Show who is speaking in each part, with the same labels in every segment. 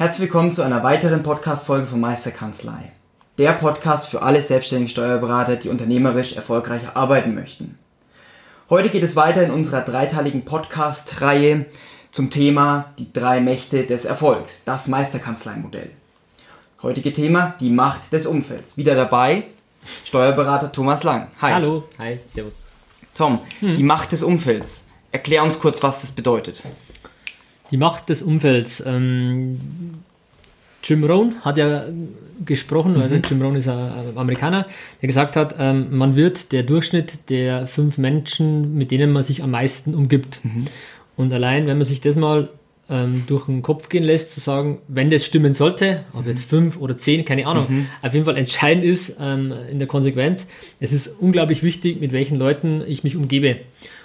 Speaker 1: Herzlich willkommen zu einer weiteren Podcast-Folge von Meisterkanzlei. Der Podcast für alle selbstständigen Steuerberater, die unternehmerisch erfolgreich arbeiten möchten. Heute geht es weiter in unserer dreiteiligen Podcast-Reihe zum Thema die drei Mächte des Erfolgs, das Meisterkanzlei-Modell. Heutige Thema, die Macht des Umfelds. Wieder dabei Steuerberater Thomas Lang.
Speaker 2: Hi. Hallo, hi, servus.
Speaker 1: Tom, hm. die Macht des Umfelds. Erklär uns kurz, was das bedeutet.
Speaker 2: Die Macht des Umfelds. Ähm, Jim Rohn hat ja gesprochen, mhm. also Jim Rohn ist ein Amerikaner, der gesagt hat, ähm, man wird der Durchschnitt der fünf Menschen, mit denen man sich am meisten umgibt. Mhm. Und allein, wenn man sich das mal ähm, durch den Kopf gehen lässt, zu sagen, wenn das stimmen sollte, ob jetzt fünf oder zehn, keine Ahnung, mhm. auf jeden Fall entscheidend ist ähm, in der Konsequenz, es ist unglaublich wichtig, mit welchen Leuten ich mich umgebe.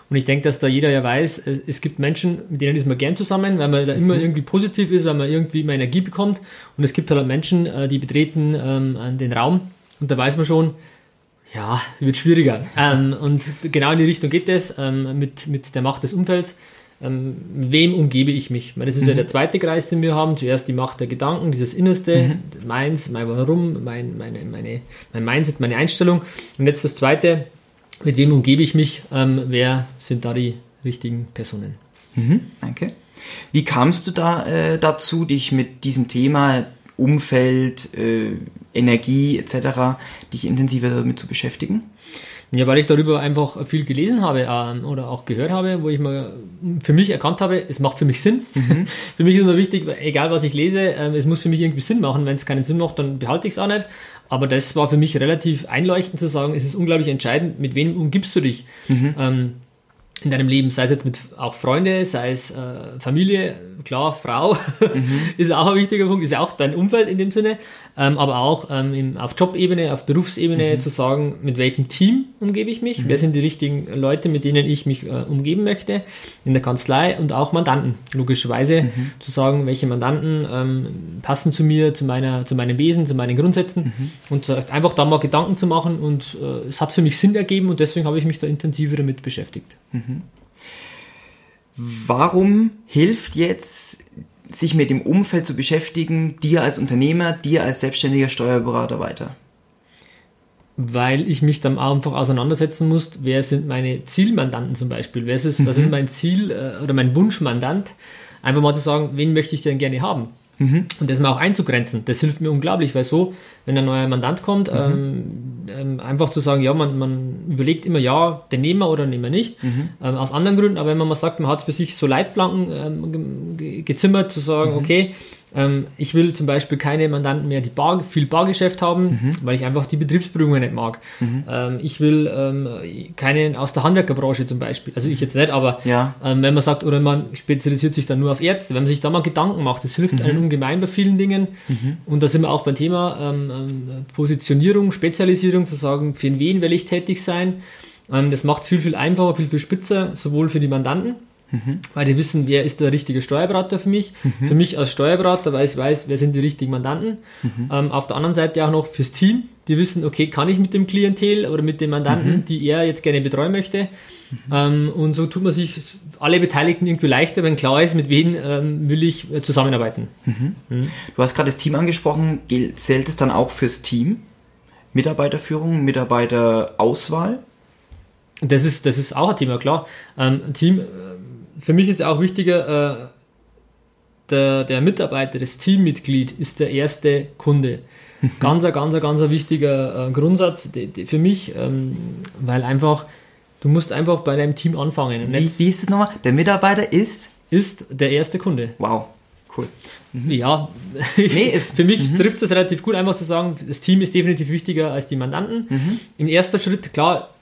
Speaker 2: Und ich denke, dass da jeder ja weiß, es, gibt Menschen, mit denen ist man gern zusammen, weil man da immer mhm. irgendwie positiv ist, weil man irgendwie immer Energie bekommt. Und es gibt halt Menschen, äh, die betreten ähm, den Raum und da weiß man schon, ja, wird schwieriger. Ähm, und genau in die Richtung geht es ähm, mit, mit der Macht des Umfelds ähm, wem umgebe ich mich? Ich meine, das ist mhm. ja der zweite Kreis, den wir haben. Zuerst die Macht der Gedanken, dieses Innerste, mhm. meins, mein Warum, mein, meine, meine, mein Mindset, meine Einstellung. Und jetzt das zweite, mit wem umgebe ich mich? Ähm, wer sind da die richtigen Personen?
Speaker 1: Mhm. Danke. Wie kamst du da äh, dazu, dich mit diesem Thema Umfeld, äh, Energie etc., dich intensiver damit zu beschäftigen?
Speaker 2: Ja, weil ich darüber einfach viel gelesen habe ähm, oder auch gehört habe, wo ich mal für mich erkannt habe, es macht für mich Sinn. Mhm. für mich ist immer wichtig, egal was ich lese, ähm, es muss für mich irgendwie Sinn machen. Wenn es keinen Sinn macht, dann behalte ich es auch nicht. Aber das war für mich relativ einleuchtend zu sagen, es ist unglaublich entscheidend, mit wem umgibst du dich. Mhm. Ähm, in deinem Leben, sei es jetzt mit auch Freunde, sei es äh, Familie, klar, Frau mhm. ist auch ein wichtiger Punkt, ist ja auch dein Umfeld in dem Sinne, ähm, aber auch ähm, im, auf Jobebene, auf Berufsebene mhm. zu sagen, mit welchem Team umgebe ich mich, mhm. wer sind die richtigen Leute, mit denen ich mich äh, umgeben möchte in der Kanzlei und auch Mandanten, logischerweise mhm. zu sagen, welche Mandanten ähm, passen zu mir, zu meiner, zu meinem Wesen, zu meinen Grundsätzen mhm. und äh, einfach da mal Gedanken zu machen und äh, es hat für mich Sinn ergeben und deswegen habe ich mich da intensiver damit beschäftigt.
Speaker 1: Mhm. Warum hilft jetzt, sich mit dem Umfeld zu beschäftigen, dir als Unternehmer, dir als selbstständiger Steuerberater weiter?
Speaker 2: Weil ich mich dann einfach auseinandersetzen muss, wer sind meine Zielmandanten zum Beispiel? Wer ist, mhm. Was ist mein Ziel äh, oder mein Wunschmandant? Einfach mal zu sagen, wen möchte ich denn gerne haben? Mhm. Und das mal auch einzugrenzen, das hilft mir unglaublich, weil so, wenn ein neuer Mandant kommt, mhm. ähm, ähm, einfach zu sagen, ja, man, man überlegt immer, ja, den nehmen wir oder nehmen wir nicht, mhm. ähm, aus anderen Gründen, aber wenn man mal sagt, man hat für sich so Leitplanken ähm, gezimmert, zu sagen, mhm. okay, ähm, ich will zum Beispiel keine Mandanten mehr, die bar, viel Bargeschäft haben, mhm. weil ich einfach die Betriebsprüfungen nicht mag. Mhm. Ähm, ich will ähm, keinen aus der Handwerkerbranche zum Beispiel. Also ich jetzt nicht, aber
Speaker 1: ja.
Speaker 2: Ähm, wenn man sagt, oder man spezialisiert sich dann nur auf Ärzte, wenn man sich da mal Gedanken macht, das hilft mhm. einem ungemein bei vielen Dingen. Mhm. Und da sind wir auch beim Thema ähm, ähm, Positionierung, Spezialisierung, zu sagen, für wen will ich tätig sein. das macht es viel, viel einfacher, viel, viel spitzer, sowohl für die Mandanten, Mhm. Weil die wissen, wer ist der richtige Steuerberater für mich. Mhm. Für mich als Steuerberater, weil ich weiß, wer sind die richtigen Mandanten. Mhm. Ähm, auf der anderen Seite auch noch fürs Team. Die wissen, okay, kann ich mit dem Klientel oder mit den Mandanten, mhm. die er jetzt gerne betreuen möchte. Mhm. Ähm, und so tut man sich alle Beteiligten irgendwie leichter, wenn klar ist, mit wem ähm, will ich äh, zusammenarbeiten.
Speaker 1: Mhm. Du hast gerade das Team angesprochen. Zählt es dann auch fürs Team? Mitarbeiterführung, Mitarbeiterauswahl?
Speaker 2: Das ist, das ist auch ein Thema, klar. Ähm, Team, für mich ist auch wichtiger, äh, der, der Mitarbeiter, das Teammitglied ist der erste Kunde. Ganz, ganz, ganz ein wichtiger äh, Grundsatz die, die für mich, ähm, weil einfach, du musst einfach bei deinem Team anfangen.
Speaker 1: Wie, wie ist es nochmal? Der Mitarbeiter ist?
Speaker 2: Ist der erste Kunde.
Speaker 1: Wow, cool.
Speaker 2: Mhm. Ja, nee, ist, für mich mhm. trifft es relativ gut, einfach zu sagen, das Team ist definitiv wichtiger als die Mandanten. Mhm. Im ersten Schritt, klar,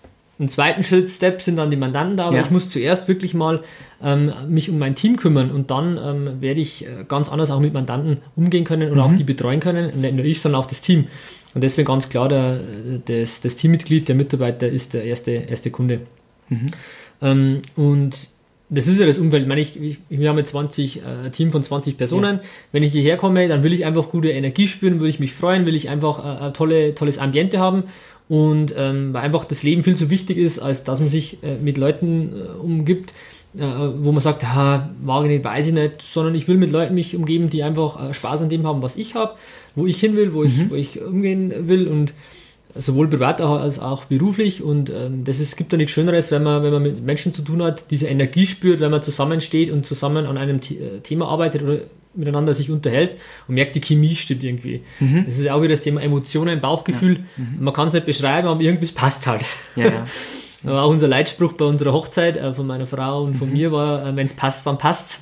Speaker 2: Im zweiten Schritt, Step sind dann die Mandanten da, aber
Speaker 1: Ja.
Speaker 2: ich muss zuerst wirklich mal ähm, mich um mein Team kümmern und dann ähm, werde ich äh, ganz anders auch mit Mandanten umgehen können oder auch die betreuen können. Und nicht nur ich, sondern auch das Team. Und deswegen ganz klar, der, das, das Teammitglied, der Mitarbeiter ist der erste, erste Kunde. Ähm, und das ist ja das Umfeld. Ich meine, ich, ich, wir haben jetzt 20, äh, ein Team von 20 Personen. Wenn ich hierher komme, dann will ich einfach gute Energie spüren, will ich mich freuen, will ich einfach äh, ein tolle, tolles Ambiente haben. Und ähm, weil einfach das Leben viel zu wichtig ist, als dass man sich äh, mit Leuten äh, umgibt, äh, wo man sagt, ha, mag ich nicht, weiß ich nicht, sondern ich will mit Leuten mich umgeben, die einfach äh, Spaß an dem haben, was ich habe, wo ich hin will, wo, ich, wo ich umgehen will und sowohl privat als auch beruflich und ähm, das ist, gibt ja nichts Schöneres, wenn man, wenn man mit Menschen zu tun hat, diese Energie spürt, wenn man zusammensteht und zusammen an einem The äh, Thema arbeitet oder miteinander sich unterhält und merkt, die Chemie stimmt irgendwie. Das ist ja auch wieder das Thema Emotionen, Bauchgefühl. Man kann es nicht beschreiben, aber irgendwie es passt halt.
Speaker 1: Ja, ja.
Speaker 2: Aber auch unser Leitspruch bei unserer Hochzeit äh, von meiner Frau und von mir war, äh, wenn es passt, dann passt.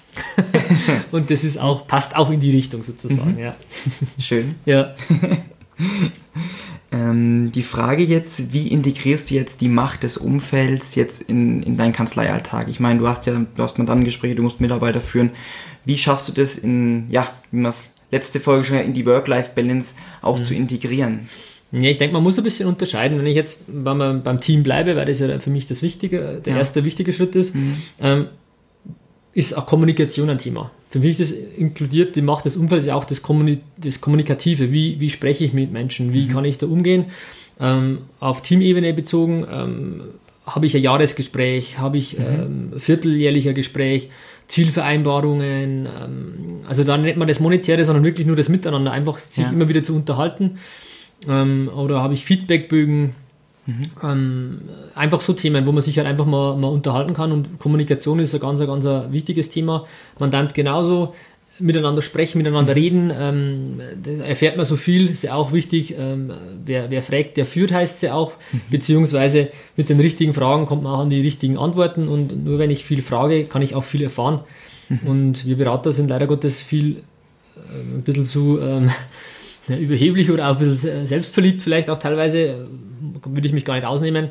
Speaker 2: und das ist auch, passt auch in die Richtung sozusagen, ja.
Speaker 1: Schön.
Speaker 2: Ja.
Speaker 1: Ähm, die Frage jetzt, wie integrierst du jetzt die Macht des Umfelds jetzt in, in deinen Kanzleialltag? Ich meine, du hast ja, du hast Mandantengespräche, du musst Mitarbeiter führen. Wie schaffst du das in, ja, wie man es letzte Folge schon in die Work-Life-Balance auch
Speaker 2: Mhm.
Speaker 1: zu integrieren?
Speaker 2: Ja, ich denke, man muss ein bisschen unterscheiden. Wenn ich jetzt beim, beim Team bleibe, weil das ja für mich das Wichtige, der
Speaker 1: Ja.
Speaker 2: erste wichtige Schritt ist, ähm, ist auch Kommunikation ein Thema. Für mich ist das inkludiert, die Macht des Umfelds ja auch das, Kommuni das Kommunikative. Wie, wie spreche ich mit Menschen? Wie kann ich da umgehen? Ähm, auf Teamebene bezogen ähm, habe ich ein Jahresgespräch, habe ich ähm, vierteljährlicher Gespräch, Zielvereinbarungen. Ähm, also da nicht mal das Monetäre, sondern wirklich nur das Miteinander, einfach sich
Speaker 1: Ja.
Speaker 2: immer wieder zu unterhalten. Ähm, oder habe ich Feedbackbögen? Ähm, einfach so Themen, wo man sich halt einfach mal, mal unterhalten kann und Kommunikation ist ein ganz, ein ganz ein wichtiges Thema. Mandant genauso, miteinander sprechen, miteinander reden, ähm, da erfährt man so viel, ist ja auch wichtig. Ähm, wer, wer fragt, der führt, heißt es ja auch, beziehungsweise mit den richtigen Fragen kommt man auch an die richtigen Antworten und nur wenn ich viel frage, kann ich auch viel erfahren. Und wir Berater sind leider Gottes viel ähm, ein bisschen zu ähm, ja, überheblich oder auch ein bisschen äh, selbstverliebt vielleicht auch teilweise, äh, würde ich mich gar nicht ausnehmen,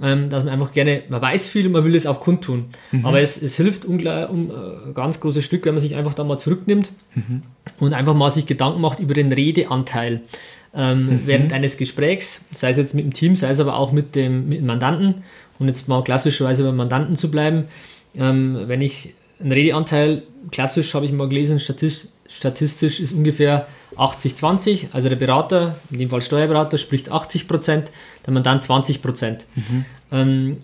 Speaker 2: ähm, dass man einfach gerne, man weiß viel und man will es auch kundtun. Aber es, es hilft ungleich, um äh, ein ganz großes Stück, wenn man sich einfach da mal zurücknimmt und einfach mal sich Gedanken macht über den Redeanteil. Ähm, Während eines Gesprächs, sei es jetzt mit dem Team, sei es aber auch mit dem, mit dem Mandanten, und jetzt mal klassischerweise beim Mandanten zu bleiben, ähm, wenn ich einen Redeanteil, klassisch habe ich mal gelesen, statistisch, statistisch ist ungefähr 80-20, also der Berater, in dem Fall Steuerberater, spricht 80 Prozent, der Mandant 20 Prozent. Ähm,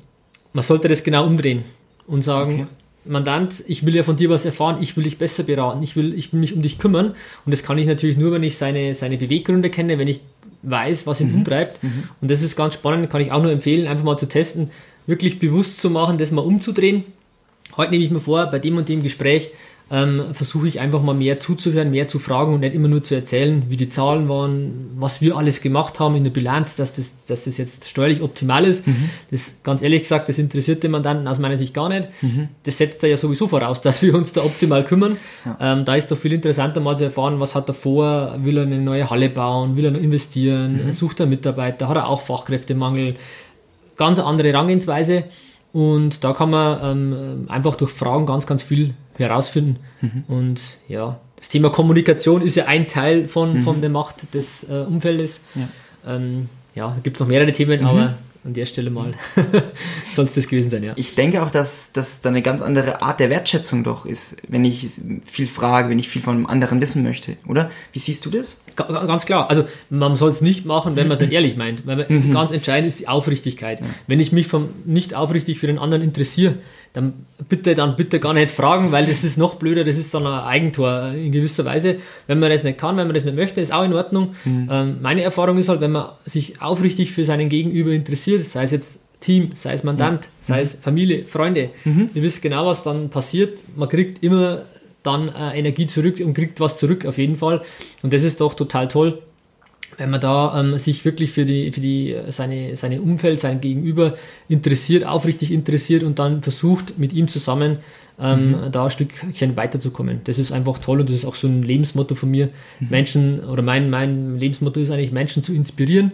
Speaker 2: man sollte das genau umdrehen und sagen,
Speaker 1: Okay.
Speaker 2: Mandant, ich will ja von dir was erfahren, ich will dich besser beraten, ich will, ich will mich um dich kümmern. Und das kann ich natürlich nur, wenn ich seine, seine Beweggründe kenne, wenn ich weiß, was ihn umtreibt. Und das ist ganz spannend, kann ich auch nur empfehlen, einfach mal zu testen, wirklich bewusst zu machen, das mal umzudrehen. Heute nehme ich mir vor, bei dem und dem Gespräch ähm, versuche ich einfach mal mehr zuzuhören, mehr zu fragen und nicht immer nur zu erzählen, wie die Zahlen waren, was wir alles gemacht haben in der Bilanz, dass das, dass das jetzt steuerlich optimal ist. Das ganz ehrlich gesagt, das interessiert den Mandanten aus meiner Sicht gar nicht. Das setzt er ja sowieso voraus, dass wir uns da optimal kümmern. Ähm, da ist doch viel interessanter mal zu erfahren, was hat er vor, will er eine neue Halle bauen, will er noch investieren, sucht er Mitarbeiter, hat er auch Fachkräftemangel, ganz andere Herangehensweise. Und da kann man ähm, einfach durch Fragen ganz, ganz viel herausfinden. Und ja, das Thema Kommunikation ist ja ein Teil von, von der Macht des äh, Umfeldes.
Speaker 1: Ja.
Speaker 2: Ähm, ja, da gibt es noch mehrere Themen, aber an der Stelle mal es das gewesen sein, ja.
Speaker 1: Ich denke auch, dass das da eine ganz andere Art der Wertschätzung doch ist, wenn ich viel frage, wenn ich viel von einem anderen wissen möchte, oder? Wie siehst du das?
Speaker 2: Ga- ga- Ganz klar. Also man soll es nicht machen, wenn man es nicht ehrlich meint. Weil man, ganz entscheidend ist die Aufrichtigkeit. Wenn ich mich vom nicht aufrichtig für den anderen interessiere, dann bitte, dann bitte gar nicht fragen, weil das ist noch blöder, das ist dann ein Eigentor in gewisser Weise. Wenn man das nicht kann, wenn man das nicht möchte, ist auch in Ordnung. Ähm, meine Erfahrung ist halt, wenn man sich aufrichtig für seinen Gegenüber interessiert, sei es jetzt Team, sei es Mandant, sei es Familie, Freunde, ihr wisst genau, was dann passiert. Man kriegt immer dann äh, Energie zurück und kriegt was zurück auf jeden Fall. Und das ist doch total toll, wenn man da ähm, sich wirklich für die, für die, äh, seine, seine Umfeld, sein Gegenüber interessiert, aufrichtig interessiert und dann versucht, mit ihm zusammen ähm, da ein Stückchen weiterzukommen. Das ist einfach toll und das ist auch so ein Lebensmotto von mir. Menschen, oder mein, mein Lebensmotto ist eigentlich, Menschen zu inspirieren.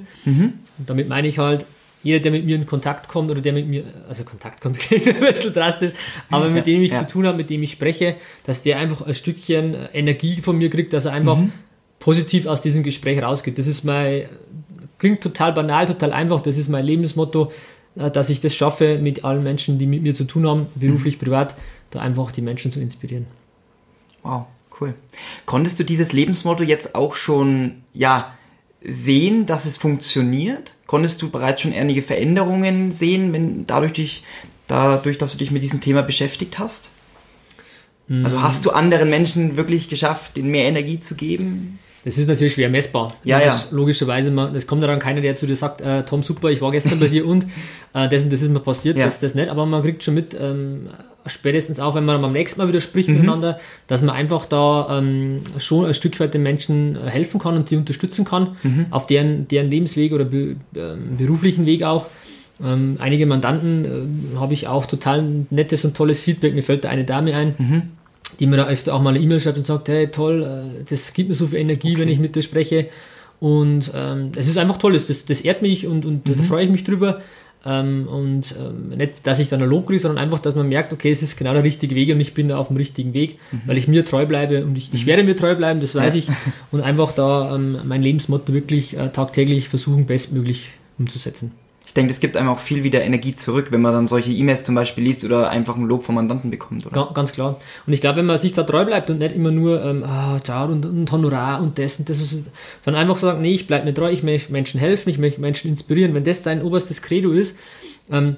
Speaker 2: Und damit meine ich halt, jeder, der mit mir in Kontakt kommt oder der mit mir, also Kontakt kommt, ein bisschen drastisch, aber mit dem ich
Speaker 1: Ja.
Speaker 2: zu tun habe, mit dem ich spreche, dass der einfach ein Stückchen Energie von mir kriegt, dass er einfach positiv aus diesem Gespräch rausgeht. Das ist mein, klingt total banal, total einfach, das ist mein Lebensmotto, äh, dass ich das schaffe, mit allen Menschen, die mit mir zu tun haben, beruflich, privat, da einfach die Menschen zu inspirieren.
Speaker 1: Wow, cool. Konntest du dieses Lebensmotto jetzt auch schon, ja, sehen, dass es funktioniert? Konntest du bereits schon einige Veränderungen sehen, wenn dadurch, dich, dadurch dass du dich mit diesem Thema beschäftigt hast? Also hast du anderen Menschen wirklich geschafft, denen mehr Energie zu geben?
Speaker 2: Das ist natürlich schwer messbar.
Speaker 1: Ja, ja.
Speaker 2: Logischerweise, man, es kommt daran keiner, der zu dir sagt, äh, Tom, super, ich war gestern bei dir und äh, das, und das ist mir passiert,
Speaker 1: Ja.
Speaker 2: das, das nicht. Aber man kriegt schon mit, ähm, spätestens auch, wenn man beim nächsten Mal wieder spricht
Speaker 1: Mhm.
Speaker 2: miteinander, dass man einfach da ähm, schon ein Stück weit den Menschen äh, helfen kann und sie unterstützen kann,
Speaker 1: Mhm.
Speaker 2: auf deren, deren Lebensweg oder be, ähm, beruflichen Weg auch. Ähm, einige Mandanten äh, habe ich auch total nettes und tolles Feedback. Mir fällt da eine Dame ein,
Speaker 1: Mhm.
Speaker 2: die mir da öfter auch mal eine E-Mail schreibt und sagt, hey toll, äh, das gibt mir so viel Energie, wenn ich mit dir spreche. Und ähm, es ist einfach toll, das, das, das ehrt mich und, und
Speaker 1: Mhm.
Speaker 2: da freue ich mich drüber. Ähm, und ähm, nicht, dass ich dann ein Lob kriege, sondern einfach, dass man merkt, okay, es ist genau der richtige Weg und ich bin da auf dem richtigen Weg,
Speaker 1: Mhm.
Speaker 2: weil ich mir treu bleibe und ich, ich werde mir treu bleiben, das weiß ich. Und einfach da ähm, mein Lebensmotto wirklich äh, tagtäglich versuchen, bestmöglich umzusetzen.
Speaker 1: Ich denke, es gibt einem auch viel wieder Energie zurück, wenn man dann solche E-Mails zum Beispiel liest oder einfach ein Lob vom Mandanten bekommt, oder?
Speaker 2: Ga- Ganz klar. Und ich glaube, wenn man sich da treu bleibt und nicht immer nur, ähm, ah, ciao und, und Honorar und das und das, sondern einfach sagen, nee, ich bleibe mir treu, ich möchte Menschen helfen, ich möchte Menschen inspirieren. Wenn das dein oberstes Credo ist, ähm,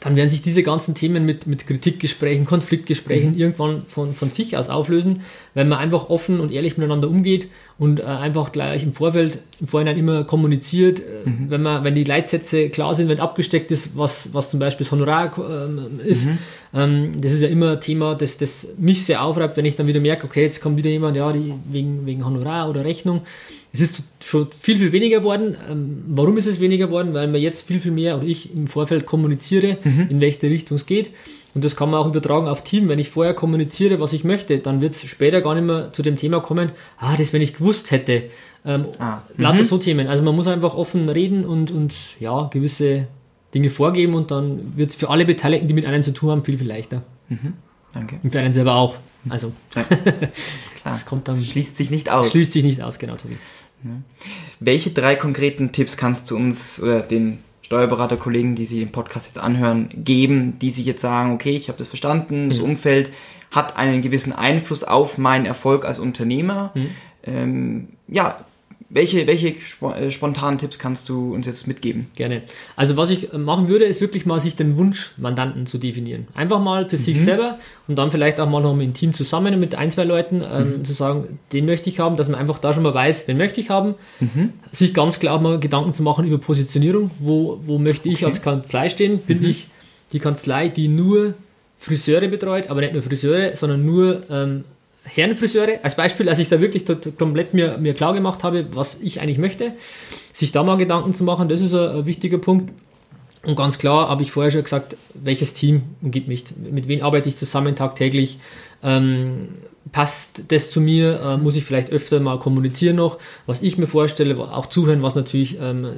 Speaker 2: dann werden sich diese ganzen Themen mit, mit Kritikgesprächen, Konfliktgesprächen irgendwann von, von sich aus auflösen, wenn man einfach offen und ehrlich miteinander umgeht und äh, einfach gleich im Vorfeld, im Vorhinein immer kommuniziert, äh, wenn man, wenn die Leitsätze klar sind, wenn abgesteckt ist, was, was zum Beispiel das Honorar ähm, ist. Ähm, das ist ja immer Thema, das, das mich sehr aufreibt, wenn ich dann wieder merke, okay, jetzt kommt wieder jemand, ja, die, wegen, wegen Honorar oder Rechnung. Es ist schon viel, viel weniger geworden. Ähm, warum ist es weniger geworden? Weil man jetzt viel, viel mehr oder ich im Vorfeld kommuniziere, in welche Richtung es geht. Und das kann man auch übertragen auf Team. Wenn ich vorher kommuniziere, was ich möchte, dann wird es später gar nicht mehr zu dem Thema kommen, ah, das, wenn ich gewusst hätte. Ähm,
Speaker 1: Ah,
Speaker 2: Lauter so Themen. Also man muss einfach offen reden und, und ja, gewisse Dinge vorgeben und dann wird es für alle Beteiligten, die mit einem zu tun haben, viel, viel leichter.
Speaker 1: Danke.
Speaker 2: Und für einen selber auch. Also,
Speaker 1: Ja.
Speaker 2: das kommt dann,
Speaker 1: Das schließt sich nicht aus.
Speaker 2: schließt sich nicht aus, genau, Tobi.
Speaker 1: Welche drei konkreten Tipps kannst du uns oder den Steuerberaterkollegen, die sich den Podcast jetzt anhören, geben, die sich jetzt sagen, okay, ich habe das verstanden, das Umfeld hat einen gewissen Einfluss auf meinen Erfolg als Unternehmer. Ähm, ja, welche, welche äh, spontanen Tipps kannst du uns jetzt mitgeben?
Speaker 2: Gerne. Also was ich äh, machen würde, ist wirklich mal sich den Wunschmandanten zu definieren. Einfach mal für sich selber und dann vielleicht auch mal noch mit dem Team zusammen mit ein, zwei Leuten ähm, zu sagen, den möchte ich haben, dass man einfach da schon mal weiß, wen möchte ich haben. Sich ganz klar mal Gedanken zu machen über Positionierung. Wo, wo möchte ich als Kanzlei stehen? Bin ich die Kanzlei, die nur Friseure betreut, aber nicht nur Friseure, sondern nur ähm, Herrenfriseure. Als Beispiel, als ich da wirklich komplett mir, mir klar gemacht habe, was ich eigentlich möchte, sich da mal Gedanken zu machen, das ist ein, ein wichtiger Punkt. Und ganz klar habe ich vorher schon gesagt, welches Team umgibt mich, mit wem arbeite ich zusammen tagtäglich, ähm, passt das zu mir, äh, muss ich vielleicht öfter mal kommunizieren noch, was ich mir vorstelle, auch zuhören, was natürlich ähm,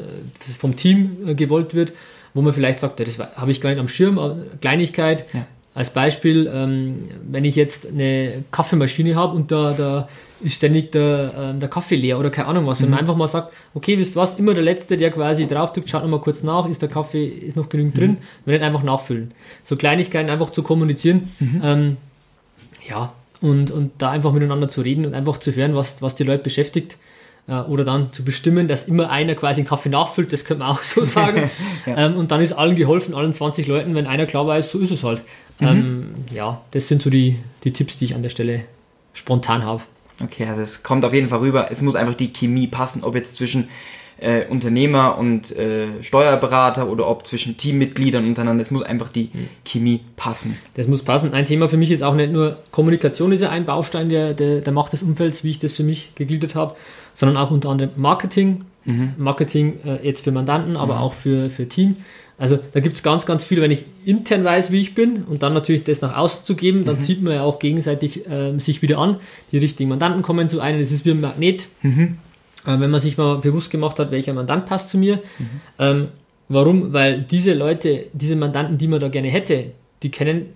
Speaker 2: vom Team äh, gewollt wird, wo man vielleicht sagt, ja, das habe ich gar nicht am Schirm, Kleinigkeit.
Speaker 1: Ja.
Speaker 2: Als Beispiel, ähm, wenn ich jetzt eine Kaffeemaschine habe und da, da ist ständig der, ähm, der Kaffee leer oder keine Ahnung was, wenn man einfach mal sagt, okay, wisst ihr was, immer der Letzte, der quasi draufdrückt, schaut nochmal kurz nach, ist der Kaffee, ist noch genügend drin, wenn nicht einfach nachfüllen. So Kleinigkeiten einfach zu kommunizieren, ähm, ja, und, und da einfach miteinander zu reden und einfach zu hören, was, was die Leute beschäftigt. Oder dann zu bestimmen, dass immer einer quasi einen Kaffee nachfüllt, das könnte man auch so sagen. ähm, und dann ist allen geholfen, allen 20 Leuten, wenn einer klar weiß, so ist es halt. Ähm, ja, das sind so die, die Tipps, die ich an der Stelle spontan habe.
Speaker 1: Okay, also es kommt auf jeden Fall rüber. Es muss einfach die Chemie passen, ob jetzt zwischen äh, Unternehmer und äh, Steuerberater oder ob zwischen Teammitgliedern untereinander. Es muss einfach die Chemie passen.
Speaker 2: Das muss passen. Ein Thema für mich ist auch nicht nur Kommunikation ist ja ein Baustein der, der, der Macht des Umfelds, wie ich das für mich gegliedert habe, sondern auch unter anderem Marketing. Marketing äh, jetzt für Mandanten, aber auch für, für Team. Also da gibt es ganz, ganz viel, wenn ich intern weiß, wie ich bin und dann natürlich das nach außen zu geben, dann zieht man ja auch gegenseitig ähm, sich wieder an. Die richtigen Mandanten kommen zu einem, das ist wie ein Magnet. Äh, wenn man sich mal bewusst gemacht hat, welcher Mandant passt zu mir. Ähm, Warum? Weil diese Leute, diese Mandanten, die man da gerne hätte, die kennen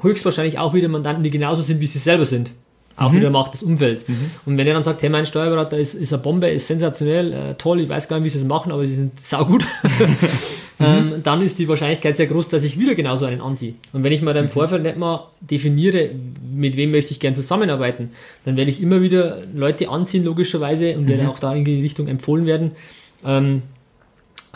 Speaker 2: höchstwahrscheinlich auch wieder Mandanten, die genauso sind, wie sie selber sind. Auch mhm. wieder Macht des Umfelds. Mhm. Und wenn er dann sagt, hey, mein Steuerberater ist, ist eine Bombe, ist sensationell, äh, toll, ich weiß gar nicht, wie sie es machen, aber sie sind saugut, ähm, mhm. dann ist die Wahrscheinlichkeit sehr groß, dass ich wieder genauso einen anziehe. Und wenn ich mir dann im mhm. Vorfeld nicht mal definiere, mit wem möchte ich gern zusammenarbeiten, dann werde ich immer wieder Leute anziehen, logischerweise, und werde mhm. auch da in die Richtung empfohlen werden, ähm,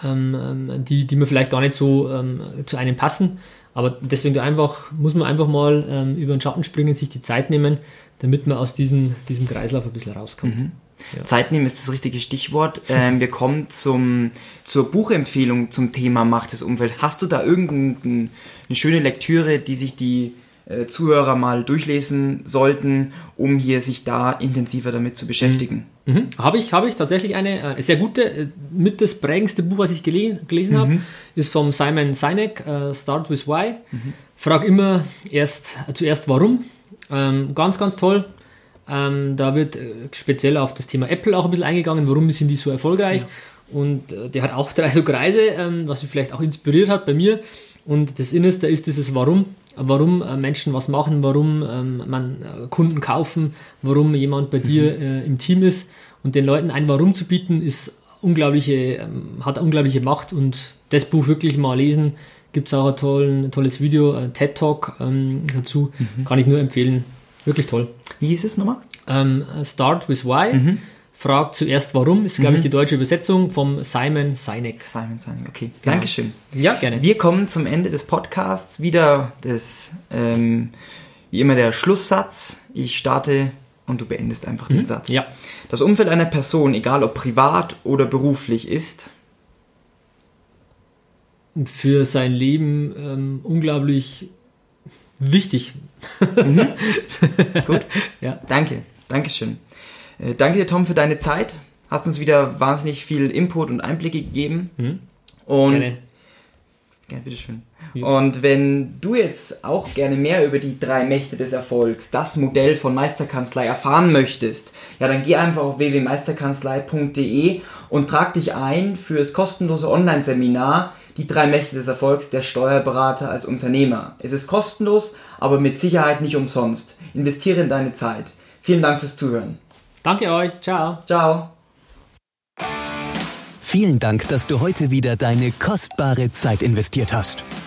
Speaker 2: ähm, ähm, die, die mir vielleicht gar nicht so ähm, zu einem passen. Aber deswegen einfach, muss man einfach mal ähm, über den Schatten springen, sich die Zeit nehmen, damit man aus diesem, diesem Kreislauf ein bisschen rauskommt.
Speaker 1: Mhm. Ja. Zeit nehmen ist das richtige Stichwort. Ähm, wir kommen zum, zur Buchempfehlung zum Thema Macht des Umfelds. Hast du da irgendeine schöne Lektüre, die sich die äh, Zuhörer mal durchlesen sollten, um hier sich da intensiver damit zu beschäftigen?
Speaker 2: Mhm. Mhm. Habe ich, habe ich tatsächlich eine äh, sehr gute, äh, mit das prägendste Buch, was ich gele gelesen mhm. habe, ist vom Simon Sinek, uh, Start with Why. Mhm. Frag immer erst, zuerst warum. Ähm, ganz, ganz toll. Ähm, da wird äh, speziell auf das Thema Apple auch ein bisschen eingegangen, warum sind die so erfolgreich. Ja. Und äh, der hat auch drei so Kreise, ähm, was mich vielleicht auch inspiriert hat bei mir. Und das Innerste ist dieses Warum. Warum äh, Menschen was machen, warum ähm, man äh, Kunden kaufen, warum jemand bei mhm. dir äh, im Team ist. Und den Leuten ein Warum zu bieten, ist unglaubliche, ähm, hat unglaubliche Macht. Und das Buch wirklich mal lesen, gibt es auch ein, tollen, tolles Video, ein TED Talk ähm, dazu. Mhm. Kann ich nur empfehlen. Wirklich toll.
Speaker 1: Wie hieß es nochmal?
Speaker 2: Ähm, Start with Why. Mhm. Frag zuerst warum, ist, glaube mhm. ich, die deutsche Übersetzung vom Simon Sinek.
Speaker 1: Simon Sinek, okay. Genau. Dankeschön.
Speaker 2: Ja, gerne.
Speaker 1: Wir kommen zum Ende des Podcasts. Wieder das, ähm, wie immer der Schlusssatz. Ich starte und du beendest einfach mhm. den Satz.
Speaker 2: Ja.
Speaker 1: Das Umfeld einer Person, egal ob privat oder beruflich, ist
Speaker 2: für sein Leben ähm, unglaublich wichtig. Mhm.
Speaker 1: Gut. Ja. Danke. Dankeschön. Äh, danke dir, Tom, für deine Zeit. Hast uns wieder wahnsinnig viel Input und Einblicke gegeben. Mhm. Und Gerne. Gerne, bitteschön. Ja. Und wenn du jetzt auch gerne mehr über die drei Mächte des Erfolgs, das Modell von Meisterkanzlei erfahren möchtest, ja, dann geh einfach auf www.meisterkanzlei.de und trag dich ein für das kostenlose Online-Seminar die drei Mächte des Erfolgs der Steuerberater als Unternehmer. Es ist kostenlos, aber mit Sicherheit nicht umsonst. Investiere in deine Zeit. Vielen Dank fürs Zuhören.
Speaker 2: Danke euch. Ciao.
Speaker 1: Ciao.
Speaker 3: Vielen Dank, dass du heute wieder deine kostbare Zeit investiert hast.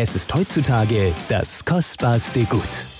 Speaker 3: Es ist heutzutage das kostbarste Gut.